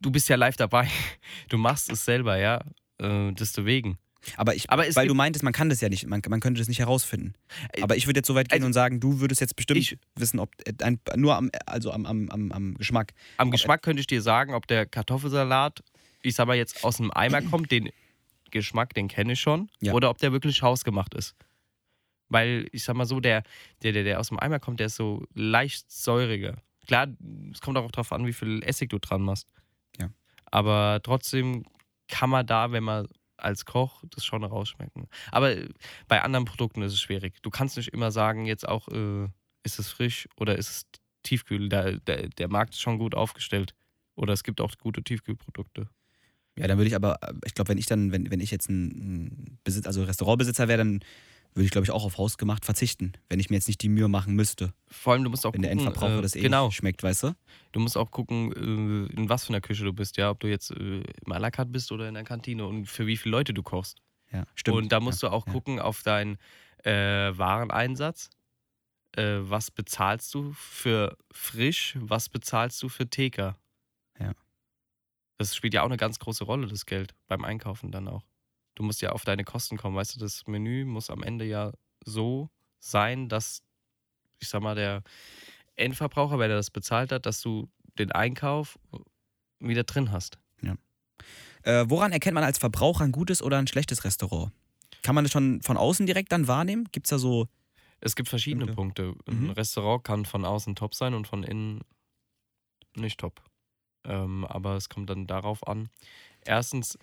S2: du bist ja live dabei. Du machst es selber, ja. Äh, deswegen.
S1: Aber ich,
S2: Aber
S1: weil du meintest, man kann das ja nicht, man, man könnte das nicht herausfinden.
S2: Äh,
S1: Aber ich würde jetzt so weit gehen
S2: also-
S1: und sagen, du würdest jetzt bestimmt
S2: Ich-
S1: wissen, ob äh, ein, nur am, also am, am, am, am Geschmack.
S2: Am
S1: Ob-
S2: Geschmack könnte ich dir sagen, ob der Kartoffelsalat, ich sag mal jetzt aus einem Eimer kommt, den Geschmack, den kenne ich schon,
S1: Ja.
S2: oder ob der wirklich hausgemacht ist. Weil ich sag mal so, der, der, der, der aus dem Eimer kommt, der ist so leicht säuriger. Klar, es kommt auch darauf an, wie viel Essig du dran machst.
S1: Ja.
S2: Aber trotzdem kann man da, wenn man als Koch das schon rausschmecken. Aber bei anderen Produkten ist es schwierig. Du kannst nicht immer sagen, jetzt auch, äh, ist es frisch oder ist es tiefkühl. Da, der, der Markt ist schon gut aufgestellt. Oder es gibt auch gute Tiefkühlprodukte.
S1: Ja, dann würde ich aber, äh, ich glaube, wenn ich dann, wenn, wenn ich jetzt ein Besitz, also Restaurantbesitzer wäre, dann würde ich, glaube ich, auch auf hausgemacht verzichten, wenn ich mir jetzt nicht die Mühe machen müsste,
S2: Vor allem, du musst auch
S1: wenn der
S2: gucken,
S1: Endverbraucher
S2: äh,
S1: das eh
S2: genau,
S1: schmeckt, weißt du?
S2: du musst auch gucken, äh, in was für einer Küche du bist, ja, ob du jetzt äh, im à la carte bist oder in der Kantine und für wie viele Leute du kochst.
S1: Ja, stimmt.
S2: Und da musst
S1: ja,
S2: du auch
S1: ja.
S2: gucken auf deinen äh, Wareneinsatz. Äh, was bezahlst du für frisch? Was bezahlst du für Theka?
S1: Ja.
S2: Das spielt ja auch eine ganz große Rolle, das Geld, beim Einkaufen dann auch. Du musst ja auf deine Kosten kommen. Weißt du, das Menü muss am Ende ja so sein, dass, ich sag mal, der Endverbraucher, wenn er das bezahlt hat, dass du den Einkauf wieder drin hast.
S1: Äh, woran erkennt man als Verbraucher ein gutes oder ein schlechtes Restaurant? Kann man das schon von außen direkt dann wahrnehmen? Gibt es da so.
S2: Es gibt verschiedene Punkte. Ein
S1: Mhm.
S2: Restaurant kann von außen top sein und von innen nicht top. Ähm, aber es kommt dann darauf an. Erstens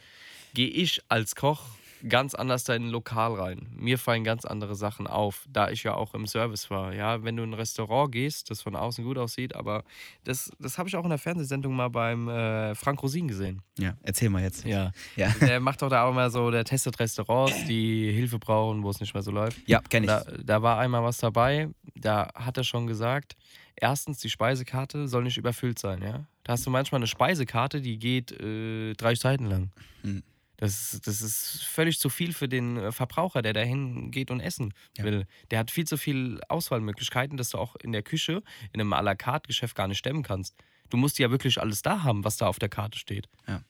S2: gehe ich als Koch ganz anders da in ein Lokal rein. Mir fallen ganz andere Sachen auf, da ich ja auch im Service war. Ja, wenn du in ein Restaurant gehst, das von außen gut aussieht, aber das, das habe ich auch in der Fernsehsendung mal beim äh, Frank Rosin gesehen.
S1: Ja, erzähl mal jetzt.
S2: Ja.
S1: Ja,
S2: Der macht doch da auch immer so, der testet Restaurants, die Hilfe brauchen, wo es nicht mehr so läuft.
S1: ja kenne ich.
S2: Da, da war einmal was dabei, da hat er schon gesagt, erstens, die Speisekarte soll nicht überfüllt sein, ja. Da hast du manchmal eine Speisekarte, die geht äh, drei Seiten lang.
S1: Hm.
S2: Das, das ist völlig zu viel für den äh, Verbraucher, der dahin geht und essen
S1: Ja.
S2: will. Der hat viel zu viel Auswahlmöglichkeiten, dass du auch in der Küche, in einem à la carte Geschäft gar nicht stemmen kannst. Du musst ja wirklich alles da haben, was da auf der Karte steht.
S1: Ja.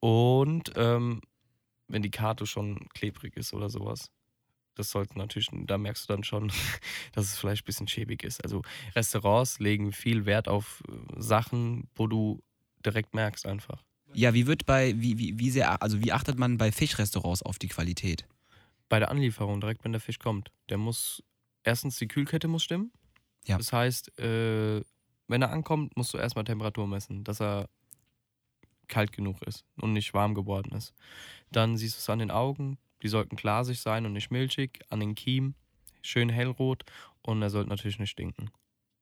S2: Und ähm, wenn die Karte schon klebrig ist oder sowas, das sollte natürlich, da merkst du dann schon, dass es vielleicht ein bisschen schäbig ist. Also Restaurants legen viel Wert auf äh, Sachen, wo du direkt merkst einfach.
S1: Ja, wie wird bei, wie, wie, wie sehr, also wie achtet man bei Fischrestaurants auf die Qualität?
S2: Bei der Anlieferung, direkt wenn der Fisch kommt, der muss, erstens die Kühlkette muss stimmen.
S1: Ja.
S2: Das heißt, äh, wenn er ankommt, musst du erstmal Temperatur messen, dass er kalt genug ist und nicht warm geworden ist. Dann siehst du es an den Augen, die sollten glasig sein und nicht milchig, an den Kiemen, schön hellrot und er sollte natürlich nicht stinken.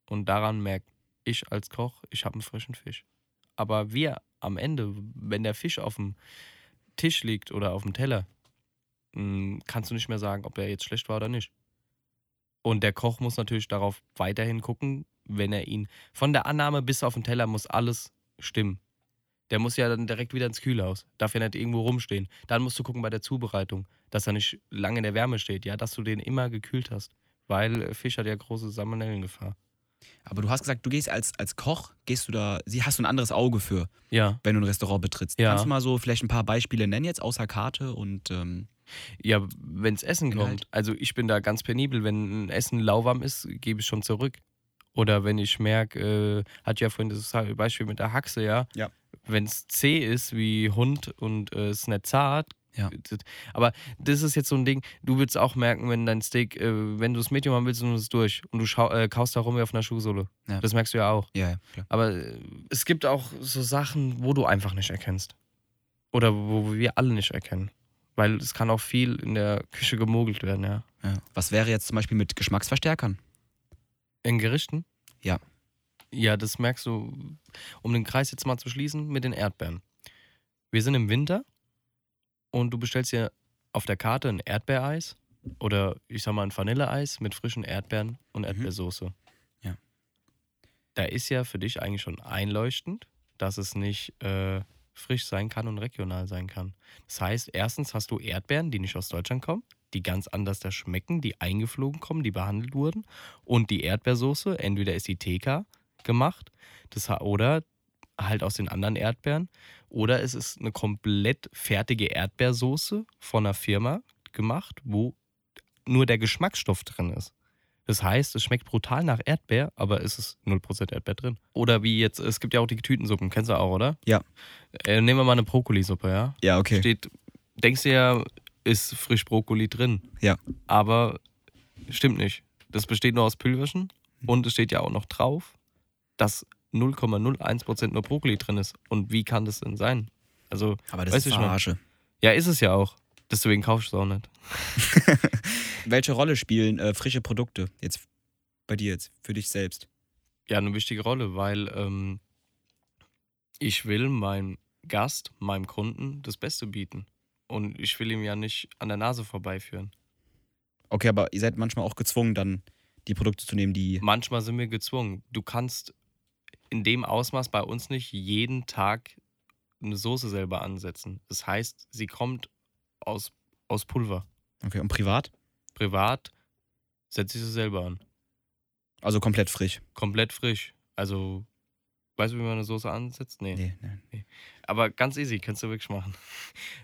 S2: Und daran merke ich als Koch, ich habe einen frischen Fisch. Aber wir am Ende, wenn der Fisch auf dem Tisch liegt oder auf dem Teller, mh, kannst du nicht mehr sagen, ob er jetzt schlecht war oder nicht. Und der Koch muss natürlich darauf weiterhin gucken, wenn er ihn von der Annahme bis auf den Teller muss alles stimmen. Der muss ja dann direkt wieder ins Kühlhaus. Darf ja nicht irgendwo rumstehen. Dann musst du gucken bei der Zubereitung, dass er nicht lange in der Wärme steht, ja, dass du den immer gekühlt hast. Weil Fisch hat ja große Salmonellengefahr.
S1: Aber du hast gesagt, du gehst als, als Koch, gehst du da, sie hast du ein anderes Auge für,
S2: Ja.
S1: wenn du ein Restaurant betrittst.
S2: Ja.
S1: Kannst du mal so vielleicht ein paar Beispiele nennen jetzt außer Karte und ähm,
S2: Ja, wenn's Essen
S1: Inhalt.
S2: kommt. Also ich bin da ganz penibel. Wenn ein Essen lauwarm ist, gebe ich schon zurück. Oder wenn ich merke, äh, hat ja vorhin das Beispiel mit der Haxe, ja.
S1: Ja.
S2: Wenn es zäh ist wie Hund und äh, es ist nicht zart.
S1: Ja.
S2: das- Aber das ist jetzt so ein Ding, du willst auch merken, wenn dein Steak, äh, wenn du es Medium haben willst und es ist durch und du schau, äh, kaust da rum wie auf einer Schuhsohle.
S1: Ja.
S2: Das merkst du ja auch.
S1: Ja, ja, klar.
S2: Aber äh, es gibt auch so Sachen, wo du einfach nicht erkennst. Oder wo wir alle nicht erkennen. Weil es kann auch viel in der Küche gemogelt werden, ja.
S1: Ja. Was wäre jetzt zum Beispiel mit Geschmacksverstärkern?
S2: In Gerichten?
S1: Ja.
S2: Ja, das merkst du, um den Kreis jetzt mal zu schließen, mit den Erdbeeren. Wir sind im Winter und du bestellst dir auf der Karte ein Erdbeereis oder ich sag mal ein Vanilleeis mit frischen Erdbeeren und Erdbeersoße.
S1: Ja.
S2: Da ist ja für dich eigentlich schon einleuchtend, dass es nicht äh, frisch sein kann und regional sein kann. Das heißt, erstens hast du Erdbeeren, die nicht aus Deutschland kommen, die ganz anders da schmecken, die eingeflogen kommen, die behandelt wurden. Und die Erdbeersoße, entweder ist die TK gemacht, das, oder halt aus den anderen Erdbeeren, oder es ist eine komplett fertige Erdbeersoße von einer Firma gemacht, wo nur der Geschmacksstoff drin ist. Das heißt, es schmeckt brutal nach Erdbeer, aber es ist 0% Erdbeer drin. Oder wie jetzt, es gibt ja auch die Tütensuppen, kennst du auch, oder?
S1: Ja.
S2: Äh, nehmen wir mal eine Brokkolisuppe, ja?
S1: Ja, okay.
S2: Steht, denkst du ja, ist frisch Brokkoli drin.
S1: Ja.
S2: Aber stimmt nicht. Das besteht nur aus Pülverchen und es steht ja auch noch drauf, dass 0,01% nur Brokkoli drin ist. Und wie kann das denn sein? Also,
S1: Aber das
S2: Weißt
S1: ist. Verarsche.
S2: ja, ist es ja auch. Deswegen kaufst du es auch nicht.
S1: Welche Rolle spielen äh, frische Produkte jetzt bei dir jetzt, für dich selbst?
S2: Ja, eine wichtige Rolle, weil ähm, ich will meinem Gast, meinem Kunden das Beste bieten. Und ich will ihm ja nicht an der Nase vorbeiführen.
S1: Okay, aber ihr seid manchmal auch gezwungen, dann die Produkte zu nehmen, die.
S2: Manchmal sind wir gezwungen. Du kannst in dem Ausmaß bei uns nicht jeden Tag eine Soße selber ansetzen. Das heißt, sie kommt aus, aus Pulver.
S1: Okay, und privat?
S2: Privat setze ich sie selber an.
S1: Also komplett frisch.
S2: Komplett frisch. Also, weißt du, wie man eine Soße ansetzt? Nee.
S1: Nee, nee.
S2: Aber ganz easy, kannst du wirklich machen.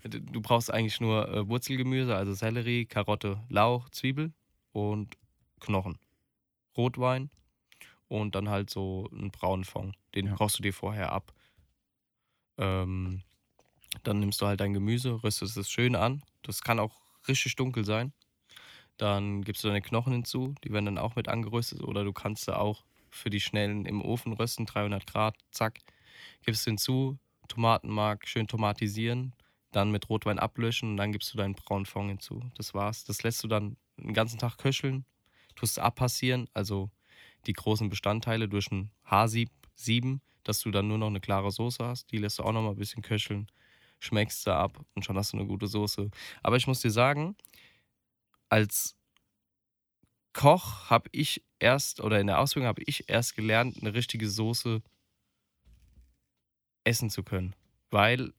S2: Du du brauchst eigentlich nur äh, Wurzelgemüse, also Sellerie, Karotte, Lauch, Zwiebel und Knochen. Rotwein und dann halt so einen braunen Fond. Den
S1: Ja.
S2: kochst du dir vorher ab. Ähm, dann nimmst du halt dein Gemüse, röstest es schön an. Das kann auch richtig dunkel sein. Dann gibst du deine Knochen hinzu, die werden dann auch mit angeröstet. Oder du kannst sie auch für die schnellen im Ofen rösten, 300 Grad, zack. Gibst hinzu, Tomatenmark schön tomatisieren, dann mit Rotwein ablöschen und dann gibst du deinen braunen Fond hinzu. Das war's. Das lässt du dann den ganzen Tag köcheln, tust abpassieren, also die großen Bestandteile durch ein Haarsieb sieben, dass du dann nur noch eine klare Soße hast. Die lässt du auch noch mal ein bisschen köcheln, schmeckst sie ab und schon hast du eine gute Soße. Aber ich muss dir sagen, als Koch habe ich erst, oder in der Ausbildung habe ich erst gelernt, eine richtige Soße essen zu können. Weil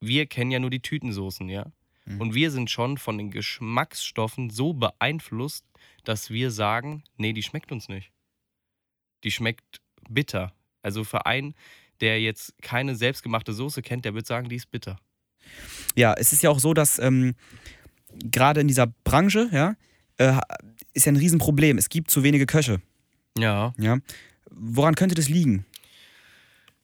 S2: wir kennen ja nur die Tütensoßen, ja.
S1: Mhm.
S2: Und wir sind schon von den Geschmacksstoffen so beeinflusst, dass wir sagen, nee, die schmeckt uns nicht. Die schmeckt bitter. Also für einen, der jetzt keine selbstgemachte Soße kennt, der wird sagen, die ist bitter.
S1: Ja, es ist ja auch so, dass ähm, gerade in dieser Branche, ja, äh, ist ja ein Riesenproblem. Es gibt zu wenige Köche.
S2: Ja.
S1: Ja. Woran könnte das liegen?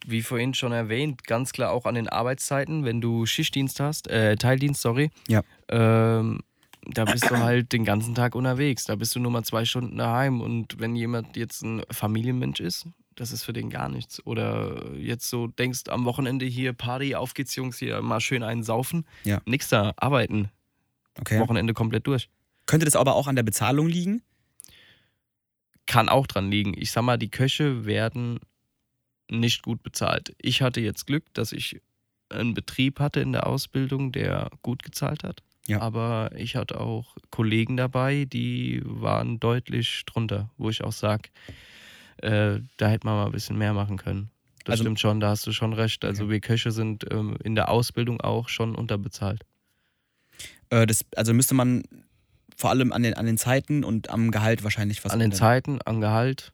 S2: Wie vorhin schon erwähnt, ganz klar auch an den Arbeitszeiten, wenn du Schichtdienst hast, äh, Teildienst, sorry.
S1: Ja.
S2: Ähm, da bist du halt den ganzen Tag unterwegs. Da bist du nur mal zwei Stunden daheim. Und wenn jemand jetzt ein Familienmensch ist, das ist für den gar nichts. Oder jetzt so denkst, am Wochenende hier Party, auf geht's Jungs, hier mal schön einen saufen.
S1: Ja.
S2: Nix da, arbeiten.
S1: Okay.
S2: Wochenende komplett durch.
S1: Könnte das aber auch an der Bezahlung liegen?
S2: Kann auch dran liegen. Ich sag mal, die Köche werden nicht gut bezahlt. Ich hatte jetzt Glück, dass ich einen Betrieb hatte in der Ausbildung, der gut gezahlt hat.
S1: Ja.
S2: Aber ich hatte auch Kollegen dabei, die waren deutlich drunter, wo ich auch sage, äh, da hätte man mal ein bisschen mehr machen können. Das
S1: Also-
S2: stimmt schon, da hast du schon recht. Also wir Köche sind ähm, in der Ausbildung auch schon unterbezahlt.
S1: Äh, das, also müsste man vor allem an den, an den Zeiten und am Gehalt wahrscheinlich was
S2: an den
S1: ändern.
S2: Zeiten, am Gehalt.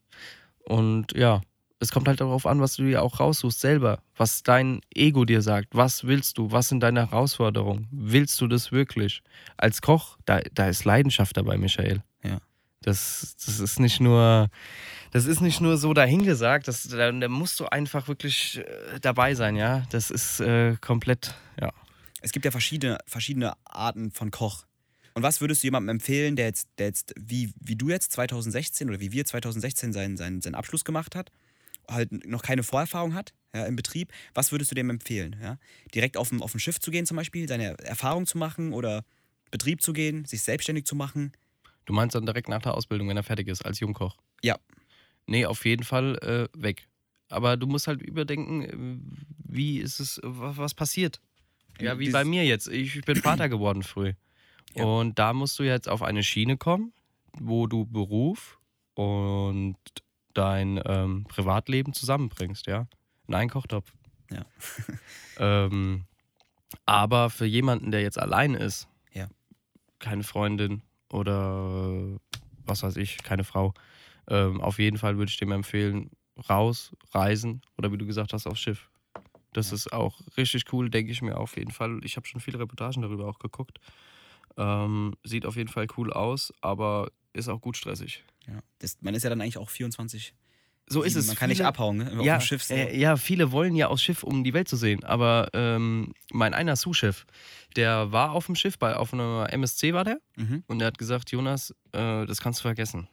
S2: Und ja, es kommt halt darauf an, was du dir auch raussuchst selber, was dein Ego dir sagt. Was willst du? Was sind deine Herausforderungen? Willst du das wirklich? Als Koch, da, da ist Leidenschaft dabei, Michael.
S1: Ja.
S2: Das, das ist nicht nur, das ist nicht nur so dahingesagt, das, da, da musst du einfach wirklich äh, dabei sein, ja. Das ist äh, komplett, ja.
S1: Es gibt ja verschiedene, verschiedene Arten von Koch. Und was würdest du jemandem empfehlen, der jetzt, der jetzt wie, wie du jetzt 2016 oder wie wir 2016 seinen, seinen, seinen Abschluss gemacht hat, halt noch keine Vorerfahrung hat ja, im Betrieb, was würdest du dem empfehlen? Ja? Direkt auf ein, auf ein Schiff zu gehen zum Beispiel, seine Erfahrung zu machen oder Betrieb zu gehen, sich selbstständig zu machen?
S2: Du meinst dann direkt nach der Ausbildung, wenn er fertig ist, als Jungkoch?
S1: Ja.
S2: Nee, auf jeden Fall äh, weg. Aber du musst halt überdenken, äh, wie ist es, was passiert. Ja, wie bei mir jetzt. Ich bin Vater geworden früh. Ja. Und da musst du jetzt auf eine Schiene kommen, wo du Beruf und dein ähm, Privatleben zusammenbringst, ja. In einen Kochtopf.
S1: Ja.
S2: ähm, aber für jemanden, der jetzt allein ist,
S1: ja.
S2: keine Freundin oder was weiß ich, keine Frau, ähm, auf jeden Fall würde ich dem empfehlen, raus, reisen oder wie du gesagt hast, aufs Schiff. Das ja. ist auch richtig cool, denke ich mir auf jeden Fall. Ich habe schon viele Reportagen darüber auch geguckt. Ähm, sieht auf jeden Fall cool aus, aber ist auch gut stressig.
S1: Ja. Das, man ist ja dann eigentlich auch 24.
S2: So ist es.
S1: Man kann viele, nicht abhauen, ne?
S2: ja, Schiff so. äh, ja, viele wollen ja aus Schiff, um die Welt zu sehen. Aber ähm, mein einer Sous-Chef, der war auf dem Schiff, bei, auf einer MSC war der. Mhm. Und der hat gesagt: Jonas, äh, das kannst du vergessen.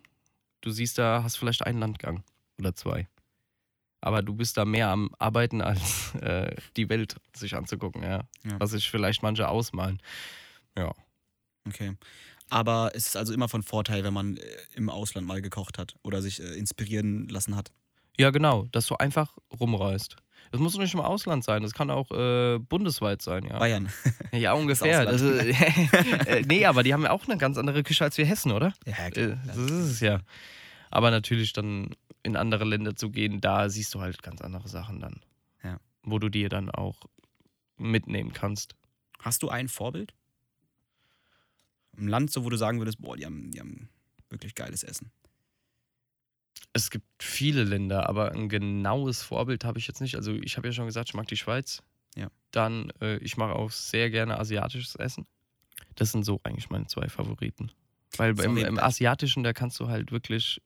S2: Du siehst da, hast vielleicht einen Landgang oder zwei. Aber du bist da mehr am Arbeiten, als äh, die Welt sich anzugucken, ja. ja. Was sich vielleicht manche ausmalen. Ja.
S1: Okay. Aber es ist also immer von Vorteil, wenn man äh, im Ausland mal gekocht hat oder sich äh, inspirieren lassen hat.
S2: Ja, genau, dass du einfach rumreist. Das muss nicht im Ausland sein, das kann auch äh, bundesweit sein, ja.
S1: Bayern.
S2: Ja, ungefähr. Das ist, äh, nee, aber die haben ja auch eine ganz andere Küche als wir Hessen, oder?
S1: Ja, klar. Äh,
S2: das ist es ja. Aber natürlich dann in andere Länder zu gehen, da siehst du halt ganz andere Sachen dann.
S1: Ja.
S2: Wo du dir dann auch mitnehmen kannst.
S1: Hast du ein Vorbild? Ein Land, so wo du sagen würdest, boah, die haben, die haben wirklich geiles Essen.
S2: Es gibt viele Länder, aber ein genaues Vorbild habe ich jetzt nicht. Also ich habe ja schon gesagt, ich mag die Schweiz.
S1: Ja.
S2: Dann, äh, ich mache auch sehr gerne asiatisches Essen. Das sind so eigentlich meine zwei Favoriten. Weil im, im, Asiatischen, da kannst du halt wirklich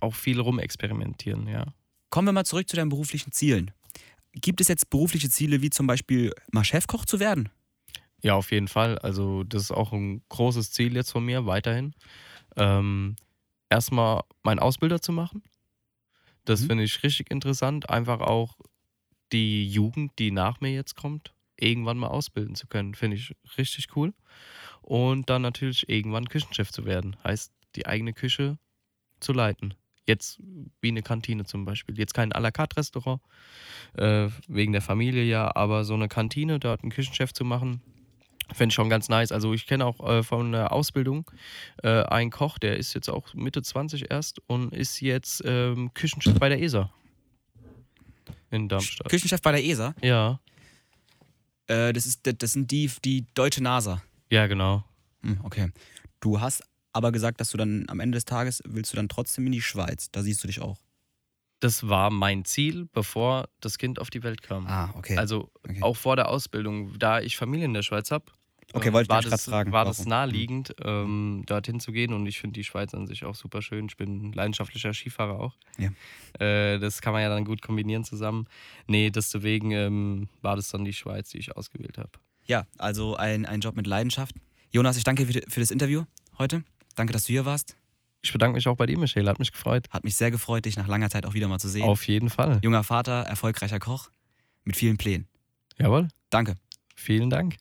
S2: auch viel rumexperimentieren, ja.
S1: Kommen wir mal zurück zu deinen beruflichen Zielen. Gibt es jetzt berufliche Ziele, wie zum Beispiel mal Chefkoch zu werden?
S2: Ja, auf jeden Fall. Also, das ist auch ein großes Ziel jetzt von mir, weiterhin. Ähm, erstmal meinen Ausbilder zu machen. Das mhm. finde ich richtig interessant. Einfach auch die Jugend, die nach mir jetzt kommt, irgendwann mal ausbilden zu können. Finde ich richtig cool. Und dann natürlich irgendwann Küchenchef zu werden. Heißt, die eigene Küche zu leiten. Jetzt wie eine Kantine zum Beispiel. Jetzt kein à la carte Restaurant, äh, wegen der Familie ja, aber so eine Kantine, dort einen Küchenchef zu machen, Fände ich schon ganz nice. Also ich kenne auch äh, von der Ausbildung äh, einen Koch, der ist jetzt auch Mitte 20 erst und ist jetzt ähm, Küchenchef bei der ESA. In Darmstadt.
S1: Küchenchef bei der ESA?
S2: Ja.
S1: Äh, das, ist, das sind die, die deutsche NASA.
S2: Ja, genau.
S1: Hm, okay. Du hast aber gesagt, dass du dann am Ende des Tages willst du dann trotzdem in die Schweiz. Da siehst du dich auch
S2: das war mein Ziel, bevor das Kind auf die Welt kam.
S1: Ah, okay.
S2: Also
S1: okay.
S2: auch vor der Ausbildung, da ich Familie in der Schweiz habe.
S1: Okay, äh, wollte
S2: war
S1: ich das, fragen.
S2: War das naheliegend, ähm, dorthin zu gehen und ich finde die Schweiz an sich auch super schön. Ich bin leidenschaftlicher Skifahrer auch.
S1: Ja.
S2: Äh, das kann man ja dann gut kombinieren zusammen. Nee, deswegen ähm, war das dann die Schweiz, die ich ausgewählt habe.
S1: Ja, also ein, ein Job mit Leidenschaft. Jonas, ich danke für, für das Interview heute. Danke, dass du hier warst.
S2: Ich bedanke mich auch bei dir, Michelle. Hat mich gefreut.
S1: Hat mich sehr gefreut, dich nach langer Zeit auch wieder mal zu sehen.
S2: Auf jeden Fall.
S1: Junger Vater, erfolgreicher Koch mit vielen Plänen.
S2: Jawohl.
S1: Danke.
S2: Vielen Dank.